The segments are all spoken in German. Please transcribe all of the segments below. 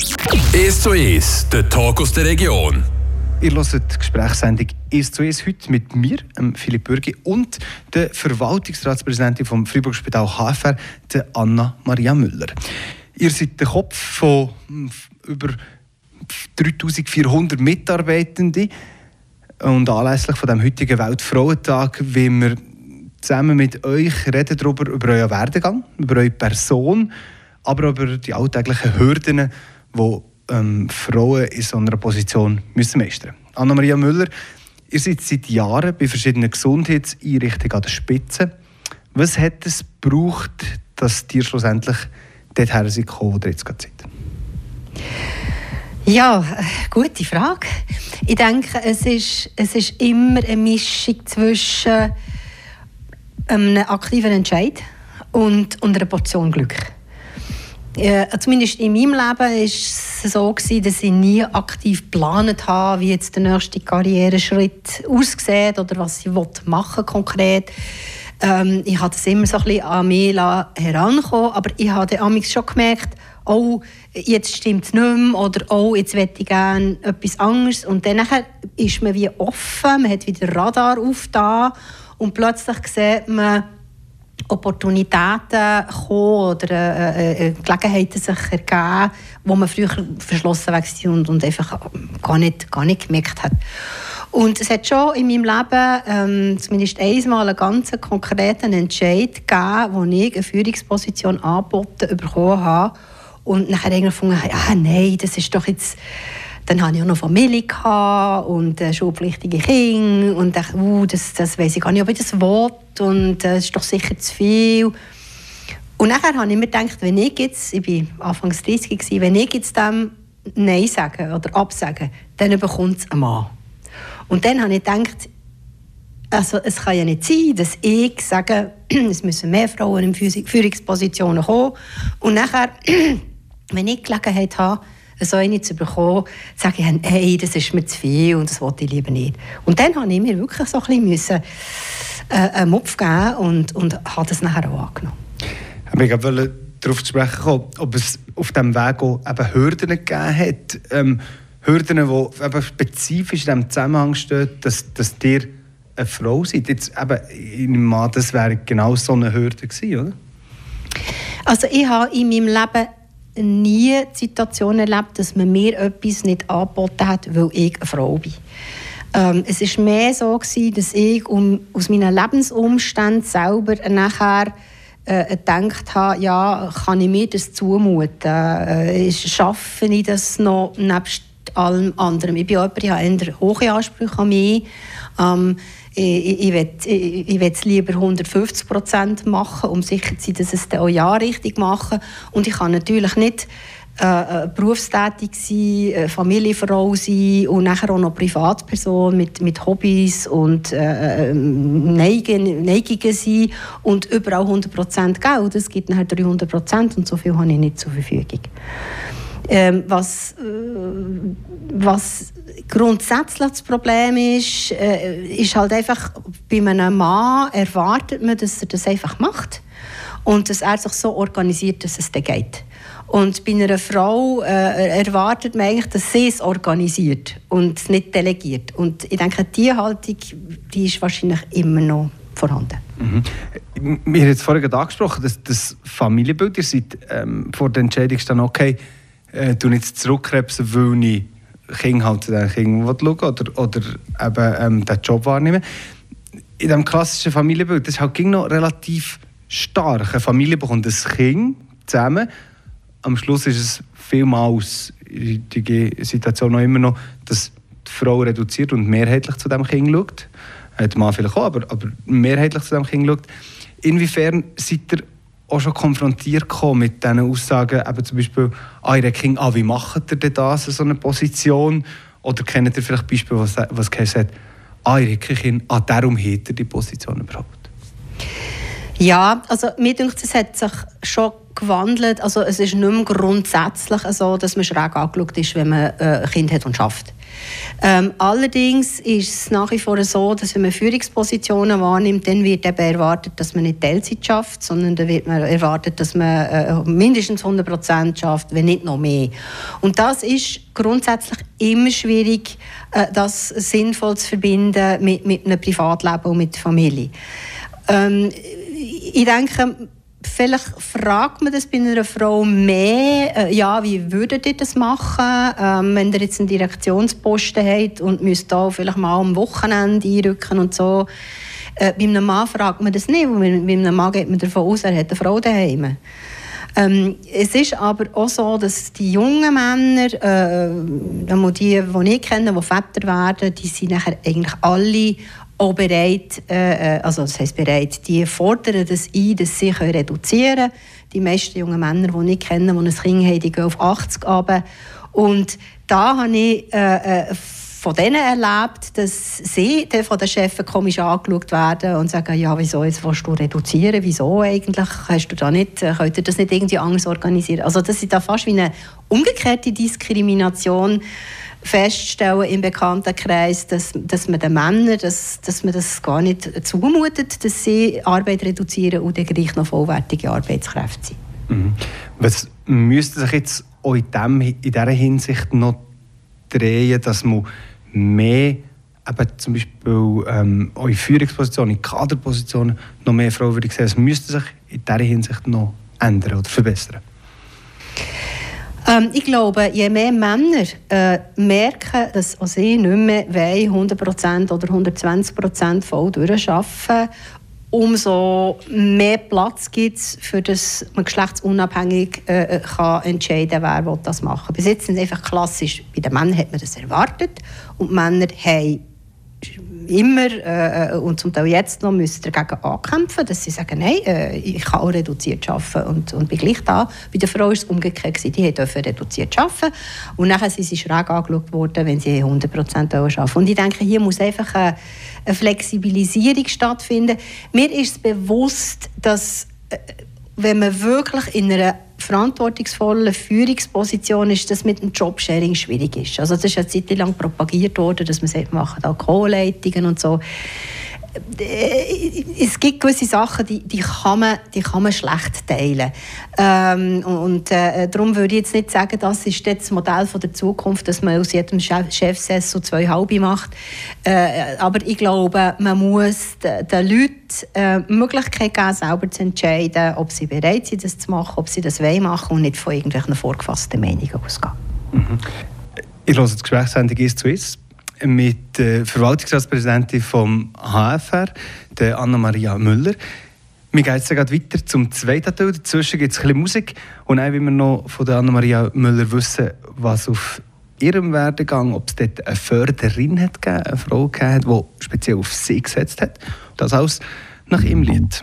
1 zu 1, der Talk aus der Region. Ihr hört die Gesprächssendung «1 zu 1» heute mit mir, Philipp Bürgi, und der Verwaltungsratspräsidentin vom Freiburg Spital HFR, Anna Maria Müller. Ihr seid der Kopf von hm, über 3400 Mitarbeitenden und anlässlich von dem heutigen Weltfrauentag wollen wir zusammen mit euch reden darüber, über euren Werdegang, über eure Person, aber auch über die alltäglichen Hürden, die ähm, Frauen in so einer Position müssen meistern müssen. Anna-Maria Müller, ihr seid seit Jahren bei verschiedenen Gesundheitseinrichtungen an der Spitze. Was hat es gebraucht, dass ihr schlussendlich dorthin seid, wo ihr jetzt seid? Ja, gute Frage. Ich denke, es ist, es ist immer eine Mischung zwischen einem aktiven Entscheid und, und einer Portion Glück. Ja, zumindest in meinem Leben war es so, gewesen, dass ich nie aktiv geplant habe, wie jetzt der nächste Karriereschritt aussieht oder was ich machen konkret. Ähm, ich habe das immer so ein bisschen an mich herankommen, aber ich habe dann schon gemerkt, oh, jetzt stimmt es nicht mehr oder oh, jetzt möchte ich gerne etwas anderes. Und dann ist man wie offen, man hat wieder Radar auf da und plötzlich sieht man, Opportunitäten kommen oder äh, äh, äh, Gelegenheiten sich ergeben, wo man früher verschlossen war und, und einfach gar nicht, gar nicht gemerkt hat. Und es hat schon in meinem Leben ähm, zumindest einmal einen ganz konkreten Entscheid gegeben, wo ich eine Führungsposition angeboten bekommen habe und nachher irgendwie gefunden habe, ah, nein, das ist doch jetzt dann hatte ich auch noch Familie und äh, schulpflichtige Kinder und dachte, uh, das, das weiß ich gar nicht, ob ich das will und äh, das ist doch sicher zu viel. Und nachher habe ich mir gedacht, wenn ich jetzt, ich war Anfangs 30 gewesen, wenn ich jetzt dem Nein sage oder absage, dann bekommt es einen Mann. Und dann habe ich gedacht, also es kann ja nicht sein, dass ich sage, es müssen mehr Frauen in Führungspositionen kommen und nachher, wenn ich Gelegenheit habe, so eine zu bekommen, sage ich, hey, das ist mir zu viel und das wollte ich lieber nicht. Und dann habe ich mir wirklich so ein bisschen müssen, äh, einen Mupf geben und, und habe das nachher auch angenommen. Ich wollte darauf zu sprechen kommen, ob es auf diesem Weg auch eben Hürden gegeben hat. Ähm, Hürden, die eben spezifisch in dem Zusammenhang stehen, dass, dass ihr eine Frau seid. Jetzt eben, ich nehme an, das wäre genau so eine Hürde gewesen, oder? Also ich habe in meinem Leben nie die Situation erlebt, dass man mir etwas nicht angeboten hat, weil ich eine Frau bin. Ähm, es war mehr so, gewesen, dass ich um, aus meinen Lebensumständen selber nachher äh, gedacht habe, ja, kann ich mir das zumuten? Äh, schaffe ich das noch nebst allem anderen? Ich bin jemand, ich habe hohe Ansprüche an mich. Ähm, ich, ich, will, es lieber 150 Prozent machen, um sicher zu sein, dass es dann auch ja richtig machen. Und ich kann natürlich nicht äh, äh, berufstätig sein, äh, Familienfrau sein und nachher auch noch Privatperson mit, mit Hobbys und äh, äh Neigen, Neigungen sein und überall 100% Geld. Es gibt nachher 300% und so viel habe ich nicht zur Verfügung. Ähm, was, äh, was grundsätzlich das Problem ist, äh, ist halt einfach, bei einem Mann erwartet man, dass er das einfach macht und dass er sich so organisiert, dass es dann geht. Und bei einer Frau äh, erwartet man eigentlich, dass sie es organisiert und es nicht delegiert. Und ich denke, diese Haltung die ist wahrscheinlich immer noch vorhanden. Mhm. Wir haben jetzt vorhin angesprochen, dass das Familienbild, ihr seid ähm, vor der Entscheidung dann okay, äh, jetzt zurückkrebsen, weil ich Kind halt den Kindern schauen oder, oder eben ähm, den Job wahrnehmen. In diesem klassischen Familienbild, das ist halt noch relativ stark. Eine Familie bekommt ein Kind zusammen. Am Schluss ist es vielmals der Situation noch immer noch, dass die Frau reduziert und mehrheitlich zu dem Kind schaut. Äh, der Mann vielleicht auch, aber, aber mehrheitlich zu dem Kind schaut. Inwiefern seid ihr auch schon konfrontiert mit diesen Aussagen, eben zum Beispiel, ah, ihr Kind, ah, wie macht ihr denn das, so eine Position? Oder kennt ihr vielleicht Beispiele, was, was geheißen hat, ah, ihr Kind, ah, darum hat er die Position überhaupt? Ja, also mir denkt, es hat sich schon gewandelt. Also es ist nicht mehr grundsätzlich so, dass man schräg angeschaut ist, wenn man äh, ein Kind hat und schafft. Ähm, allerdings ist es nach wie vor so, dass wenn man Führungspositionen wahrnimmt, dann wird eben erwartet, dass man nicht Teilzeit schafft, sondern dann wird man erwartet, dass man äh, mindestens 100 Prozent schafft, wenn nicht noch mehr. Und das ist grundsätzlich immer schwierig, äh, das sinnvoll zu verbinden mit, mit einem Privatleben und mit der Familie. Ähm, ich denke, Vielleicht fragt man das bei einer Frau mehr, äh, ja, wie würdet ihr das machen, ähm, wenn ihr jetzt einen Direktionsposten habt und müsst da vielleicht mal am Wochenende einrücken und so. Äh, bei einem Mann fragt man das nicht, weil bei einem Mann geht man davon aus, er hat eine Frau daheim. Ähm, es ist aber auch so, dass die jungen Männer, äh, die, die ich kenne, die Väter werden, die sind nachher eigentlich alle auch bereit, äh, äh, also das heißt bereit, die fordern das ein, dass sie reduzieren können. Die meisten jungen Männer, die ich kenne, die ein Kind haben, die gehen auf 80 runter. Und da habe ich äh, äh, von denen erlebt, dass sie von den Chefs komisch angeschaut werden und sagen, ja, wieso jetzt willst du reduzieren? Wieso eigentlich? Hast du da nicht, äh, könnt ihr das nicht irgendwie anders organisieren? Also das ist da fast wie eine umgekehrte Diskrimination feststellen im Bekanntenkreis, dass, dass man den Männern dass, dass man das gar nicht zumutet, dass sie Arbeit reduzieren und dann gleich noch vollwertige Arbeitskräfte sind. Mhm. Was müsste sich jetzt auch in, dem, in dieser Hinsicht noch drehen, dass man mehr eben zum Beispiel ähm, eure Führungspositionen, in Kaderpositionen noch mehr Frauen würde sagen, es müsste sich in dieser Hinsicht noch ändern oder verbessern? Ähm, ich glaube, je mehr Männer äh, merken, dass auch sie nicht mehr 100% oder 120% voll durcharbeiten umso mehr Platz gibt es, für das man geschlechtsunabhängig äh, äh kann entscheiden kann, wer das machen will. Bis jetzt sind einfach klassisch, bei den Männern hat man das erwartet und Männer haben immer äh, und zum Teil jetzt noch müssen dagegen ankämpfen, dass sie sagen, nein, äh, ich kann auch reduziert arbeiten und, und bin gleich da. Bei der Frau war es umgekehrt, gewesen. die durften reduziert arbeiten und nachher sind sie schräg angeschaut worden, wenn sie 100% arbeiten Und ich denke, hier muss einfach eine, eine Flexibilisierung stattfinden. Mir ist bewusst, dass äh, wenn man wirklich in einer verantwortungsvollen Führungsposition ist, dass mit dem Jobsharing schwierig ist. Also das ist eine Zeit lang propagiert worden, dass man sagt, machen da Co-Leitungen und so. Äh, es gibt gewisse Sachen, die, die, kann, man, die kann man schlecht teilen. Ähm, und äh, darum würde ich jetzt nicht sagen, das ist das Modell von der Zukunft, dass man aus jedem Chef Chefsessel zwei halbe macht. Äh, aber ich glaube, man muss den Leuten äh, die Möglichkeit geben, selber zu entscheiden, ob sie bereit sind, das zu machen, ob sie das wollen machen und nicht von irgendwelchen vorgefassten Meinungen ausgehen. Mhm. Ich höre die Gesprächssendung «Ist zu ist» mit der Verwaltungsratspräsidentin vom HFR, der Anna-Maria Müller. Wir gehen jetzt gerade weiter zum zweiten Teil. Dazwischen gibt es ein bisschen Musik. Und dann wollen wir noch von der Anna-Maria Müller wissen, was auf ihrem Werdegang, ob es dort eine Förderin hat gegeben, eine Frau gegeben die speziell auf sie gesetzt hat. Das alles nach ihrem Lied.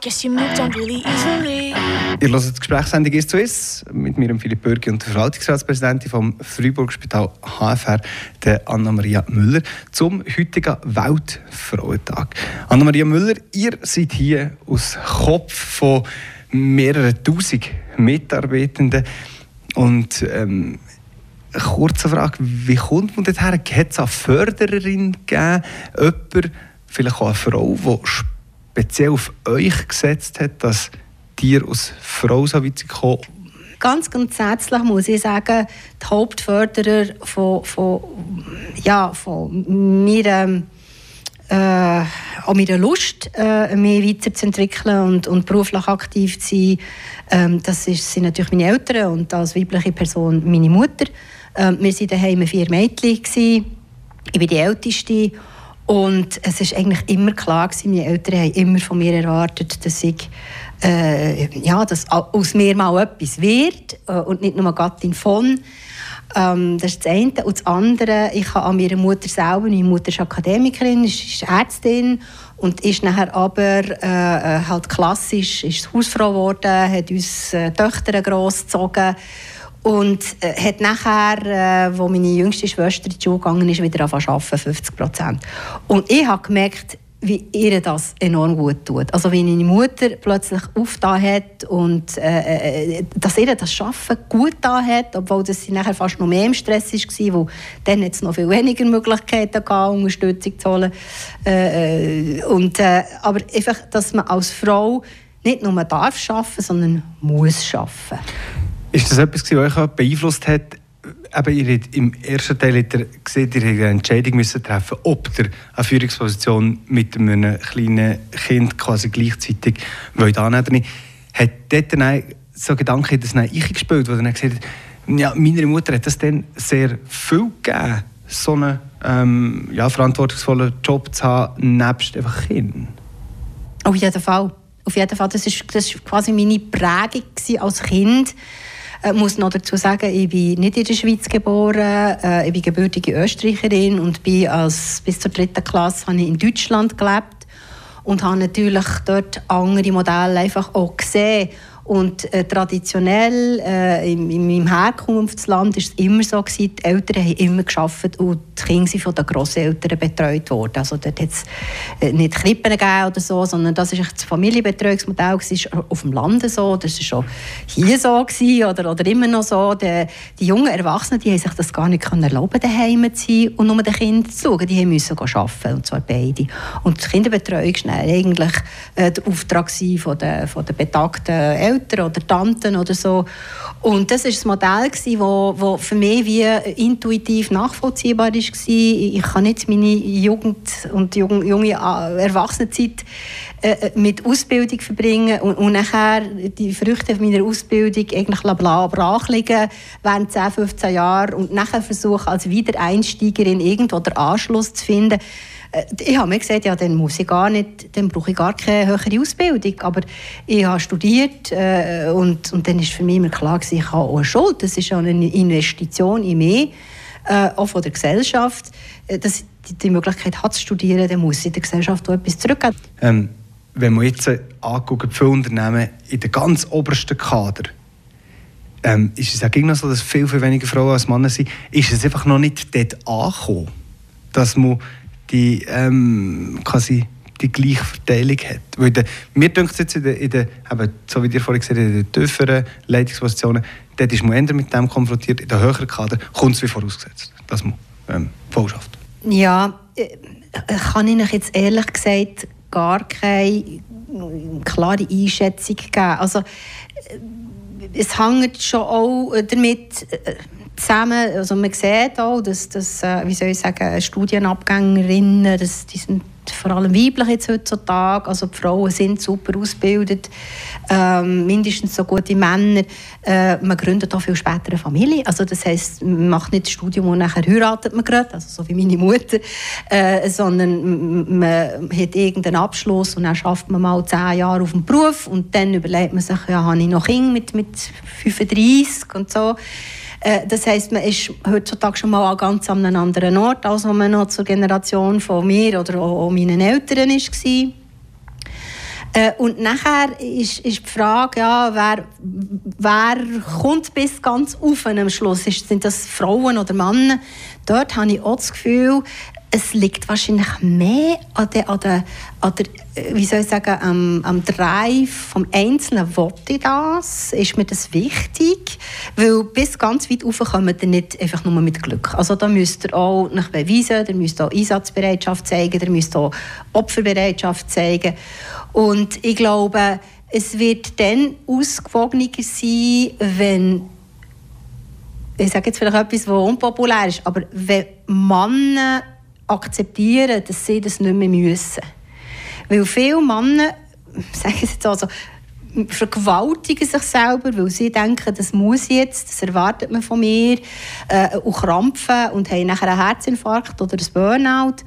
Guess you. Ihr hört die Gesprächssendung «Ist zu ist» mit mir, Philipp Bürgi und der Verwaltungsratspräsidentin vom Freiburg Spital HFR, der Anna-Maria Müller, zum heutigen Weltfrauentag. Anna-Maria Müller, ihr seid hier aus Kopf von mehreren tausend Mitarbeitenden und ähm, kurze Frage, wie kommt man dorthin? Hat es eine Fördererin gegeben, jemand, vielleicht auch eine Frau, die speziell auf euch gesetzt hat, dass ihr als Frau so weit kommen? Ganz grundsätzlich muss ich sagen, die Hauptförderer von, von, ja, von mir, äh, auch meiner Lust, äh, mich weiterzuentwickeln und, und beruflich aktiv zu sein, ähm, das ist, sind natürlich meine Eltern und als weibliche Person meine Mutter. Ähm, wir waren daheim vier Mädchen. Gewesen. Ich bin die Älteste. Und es ist eigentlich immer klar gewesen, meine Eltern haben immer von mir erwartet, dass ich äh, ja, dass aus mir mal etwas wird äh, und nicht nur Gattin von. Ähm, das ist das eine. Und das andere, ich habe an meiner Mutter selber, meine Mutter ist Akademikerin, ist Ärztin und ist nachher aber äh, äh halt klassisch ist Hausfrau geworden, hat uns äh, Töchter großgezogen und äh, hat nachher, äh, wo meine jüngste Schwester in die Schule gegangen ist, wieder angefangen zu arbeiten, 50 Prozent. Und ich habe gemerkt, wie ihr das enorm gut tut. Also wie meine Mutter plötzlich aufgetan hat und äh, äh dass ihr das Schaffen gut da hat, obwohl das sie nachher fast noch mehr im Stress war, wo dann jetzt noch viel weniger Möglichkeiten gab, Unterstützung zu holen. Äh, äh, und, äh, aber einfach, dass man als Frau nicht nur darf schaffen, sondern muss schaffen. Ist das etwas, was euch beeinflusst hat? Eben, ihr habt im ersten Teil habt ihr gesehen, ihr eine Entscheidung müssen treffen ob ihr eine Führungsposition mit einem kleinen Kind quasi gleichzeitig wollt annehmen wollt. Hat dort dann so Gedanken das eingespielt, wo dann gesagt hat, ja, meine Mutter hat das dann sehr viel gegeben, so einen ähm, ja, verantwortungsvollen Job zu haben, nebst einfach Kind? Auf jeden Fall. Auf jeden Fall. Das war quasi meine Prägung als Kind ich äh, muss noch dazu sagen, ich bin nicht in der Schweiz geboren. Äh, ich bin gebürtige Österreicherin und bin als, bis zur dritten Klasse habe ich in Deutschland gelebt und habe natürlich dort andere Modelle einfach auch gesehen. Und äh, traditionell äh, in, in meinem Herkunftsland war es immer so, gewesen, die Eltern haben immer geschafft und die Kinder sind von den Grosseltern betreut worden. Also dort hat es äh, nicht Krippen gegeben oder so, sondern das war das Familienbetreuungsmodell. Das ist auf dem Lande so, das war schon hier so gewesen, oder, oder immer noch so. Die, die jungen Erwachsenen die haben sich das gar nicht können erlauben daheim zu sein und nur den Kindern zu schauen. Die mussten arbeiten, und zwar beide. Und die Kinderbetreuung war eigentlich äh, der Auftrag von den, von den betagten Eltern Eltern oder Tanten oder so. Und das war das Modell, das wo, wo für mich wie intuitiv nachvollziehbar war. Ich kann nicht meine Jugend und junge, äh, Erwachsenenzeit äh, mit Ausbildung verbringen und, und nachher die Früchte meiner Ausbildung eigentlich brach liegen während 10, 15 Jahren und nachher versuchen als Wiedereinsteigerin irgendwo den Anschluss zu finden äh, ich habe mir gesagt, ja, dann muss ich gar nicht, dann brauche ich gar keine höhere Ausbildung. Aber ich habe studiert äh, und, und dann ist für mich immer klar gewesen, ich habe auch eine Schuld. Das ist eine Investition in mich, äh, auch von der Gesellschaft. Äh, dass die, die Möglichkeit hat zu studieren, dann muss ich der Gesellschaft auch etwas zurückgeben. Ähm, wenn man jetzt anguckt, viele Unternehmen in der ganz obersten Kader, ähm, ist es auch noch so, dass viel, viel weniger Frauen als Männer sind, ist es einfach noch nicht dort angekommen, dass man die ähm, quasi die gleiche Verteilung hat. Weil der, mir denkt jetzt in der, in der eben, so wie ihr vorhin gesagt in den tieferen Leitungspositionen, dort ist man eher mit dem konfrontiert, in den höheren Kader kommt es wie vorausgesetzt, dass man ähm, voll schafft. Ja, äh, kann ich euch jetzt ehrlich gesagt gar keine klare Einschätzung geben. Also, äh, es hängt schon auch damit äh, zusammen, also man sieht auch, dass, dass äh, wie soll ich sagen, Studienabgängerinnen, dass, die sind vor allem weiblich jetzt heutzutage, also die Frauen sind super ausgebildet, ähm, mindestens so gute Männer. Äh, man gründet auch viel später eine Familie, also das heißt, man macht nicht das Studium und nachher heiratet man gerade, also so wie meine Mutter, äh, sondern man hat irgendeinen Abschluss und dann schafft man mal zehn Jahre auf dem Beruf und dann überlegt man sich, ja, habe ich noch Kinder mit, mit 35 und so. Äh, das heißt, man ist heutzutage schon mal an ganz einem anderen Ort, als man noch zur Generation von mir oder auch meinen Eltern war. Äh, und nachher ist, ist die Frage, ja, wer, wer kommt bis ganz auf am Schluss? Sind das Frauen oder Männer? Dort habe ich auch das Gefühl, es liegt wahrscheinlich mehr an der, an der, an der wie soll ich sagen, am, am Drive vom Einzelnen. Wollte ich das? Ist mir das wichtig? Weil bis ganz weit rauf kommt ihr nicht einfach nur mit Glück. Also da müsst ihr auch nach beweisen, ihr müsst auch Einsatzbereitschaft zeigen, ihr müsst auch Opferbereitschaft zeigen. Und ich glaube, es wird dann ausgewogener sein, wenn ich sage jetzt vielleicht etwas, was unpopulär ist, aber wenn Männer akzeptieren, dass sie das nicht mehr müssen. Weil viele Männer, sagen sie jetzt also, vergewaltigen sich selber, weil sie denken, das muss jetzt, das erwartet man von mir, äh, und krampfen und haben nachher einen Herzinfarkt oder ein Burnout.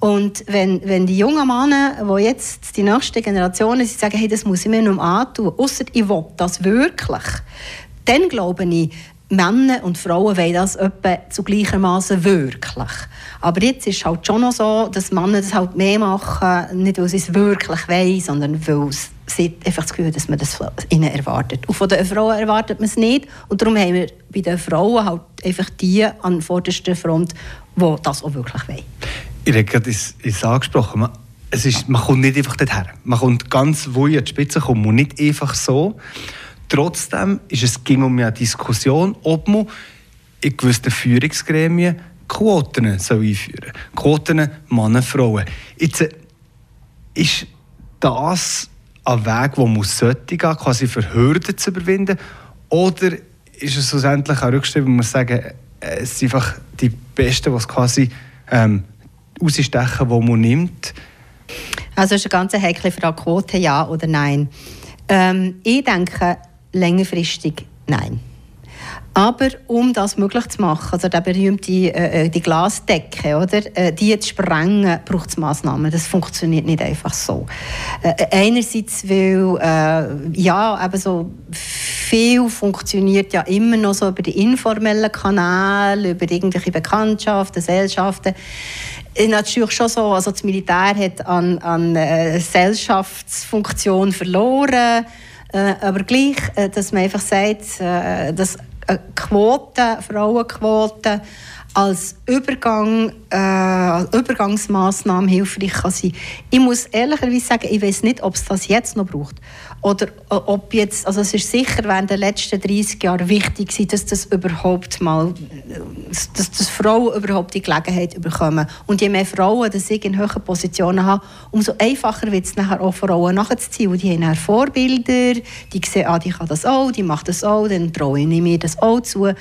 Und wenn, wenn die jungen Männer, die jetzt die nächste Generation sind, sagen, hey, das muss ich mir noch antun, außer ich will das wirklich, dann glaube ich, Männer und Frauen wollen das etwa zu gleichermaßen wirklich. Aber jetzt ist es halt schon noch so, dass Männer das halt mehr machen, nicht weil sie es wirklich wollen, sondern weil sie einfach das Gefühl dass man das ihnen erwartet. Und von den Frauen erwartet man es nicht. Und darum haben wir bei den Frauen halt einfach die an vorderster Front, die das auch wirklich wollen. Ich habe gerade es angesprochen. Es ist, man kommt nicht einfach dorthin. Man kommt ganz wo an die Spitze kommen und nicht einfach so. Trotzdem ist es ging um eine Diskussion, ob man in gewissen Führungsgremien Quoten einführen soll. Quoten Männer, Frauen. Jetzt äh, ist das ein Weg, wo man sollte gehen, quasi für Hürden zu überwinden? Oder ist es schlussendlich auch rückgeschrieben, wo man sagen, äh, es sind einfach die Besten, die es quasi ähm, rausstechen, die man nimmt? Also es ist eine ganz heikle Frage, Quote ja oder nein. Ähm, ich denke, längerfristig nein. Aber um das möglich zu machen, also die berühmte äh, äh, die Glasdecke, oder, äh, die zu sprengen, braucht es Massnahmen. Das funktioniert nicht einfach so. Äh, äh, einerseits, weil äh, ja, eben so viel funktioniert ja immer noch so über die informellen Kanäle, über irgendwelche Bekanntschaften, Gesellschaften natürlich schon so, also das Militär hat an, an Gesellschaftsfunktion verloren. Äh, aber gleich, äh, dass man einfach sagt, äh, dass Quote, Frauenquote als Übergang, äh, als Übergangsmaßnahme hilfreich kann sein. Ich muss ehrlicherweise sagen, ich weiß nicht, ob es das jetzt noch braucht. Oder ob jetzt, also es ist sicher während den letzten 30 Jahren wichtig war, dass das überhaupt mal, dass, dass Frauen überhaupt die Gelegenheit bekommen. Und je mehr Frauen, die ich in hohen Positionen habe, umso einfacher wird es nachher auch Frauen nachzuziehen. Und die haben dann Vorbilder, die sehen, ah, die kann das auch, die macht das auch, dann traue ich mir das auch zu.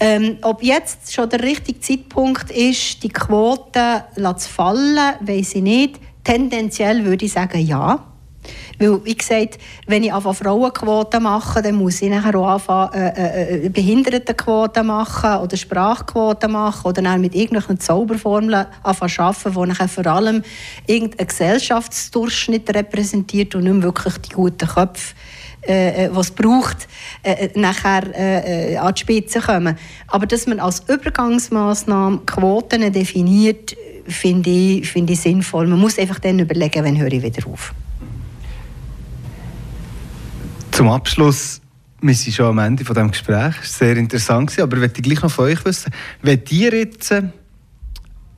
Ähm, ob jetzt schon der richtige Zeitpunkt ist, die Quote zu fallen, weiß ich nicht. Tendenziell würde ich sagen, ja. Weil, wie gesagt, wenn ich anfange Frauenquoten mache, dann muss ich nachher auch anfangen äh, äh, äh Behindertenquoten machen oder Sprachquoten machen oder dann mit irgendwelchen Zauberformeln anfangen arbeiten, die nachher vor allem irgendeinen Gesellschaftsdurchschnitt repräsentiert und nicht wirklich die guten Köpfe äh, äh, was braucht, äh, äh, nachher äh, an die Spitze kommen. Aber dass man als Übergangsmaßnahme Quoten definiert, finde ich, find ich sinnvoll. Man muss einfach dann überlegen, wann höre ich wieder auf. Zum Abschluss wir sind schon am Ende von dem Gespräch. Es war sehr interessant, aber ich möchte gleich noch von euch wissen, wenn ihr jetzt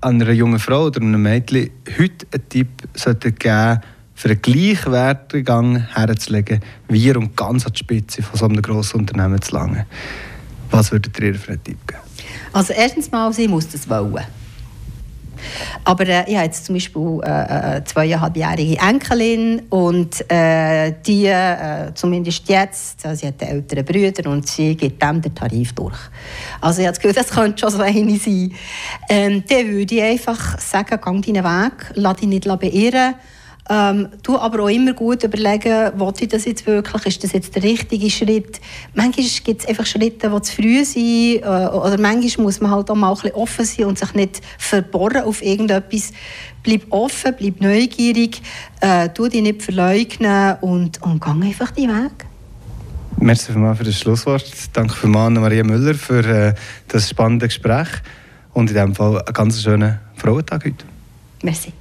einer jungen Frau oder einem Mädchen heute einen Tipp geben geben für einen gleichwertigen Gang herzulegen, ihr um ganz an die Spitze von so einem grossen Unternehmen zu langen. Was würdet ihr für einen Tipp geben? Also erstens mal, sie muss das wollen. Aber äh, ich habe jetzt zum Beispiel äh, eine äh, zweieinhalbjährige Enkelin und äh, die, äh, zumindest jetzt, also sie hat ältere Brüder und sie gibt dem den Tarif durch. Also ich habe das Gefühl, das könnte schon so eine sein. Ähm, dann würde ich einfach sagen, geh deinen Weg, lass dich nicht beirren ähm, du aber auch immer gut überlegen, will ich das jetzt wirklich, ist das jetzt der richtige Schritt. Manchmal gibt es einfach Schritte, die zu früh sind, äh, oder manchmal muss man halt auch mal ein bisschen offen sein und sich nicht verborgen auf irgendetwas. Bleib offen, bleib neugierig, äh, tu dich nicht verleugnen und, und geh einfach deinen Weg. Merci für das Schlusswort. Danke für Maria Müller für äh, das spannende Gespräch und in diesem Fall einen ganz schönen Frauentag heute. Merci.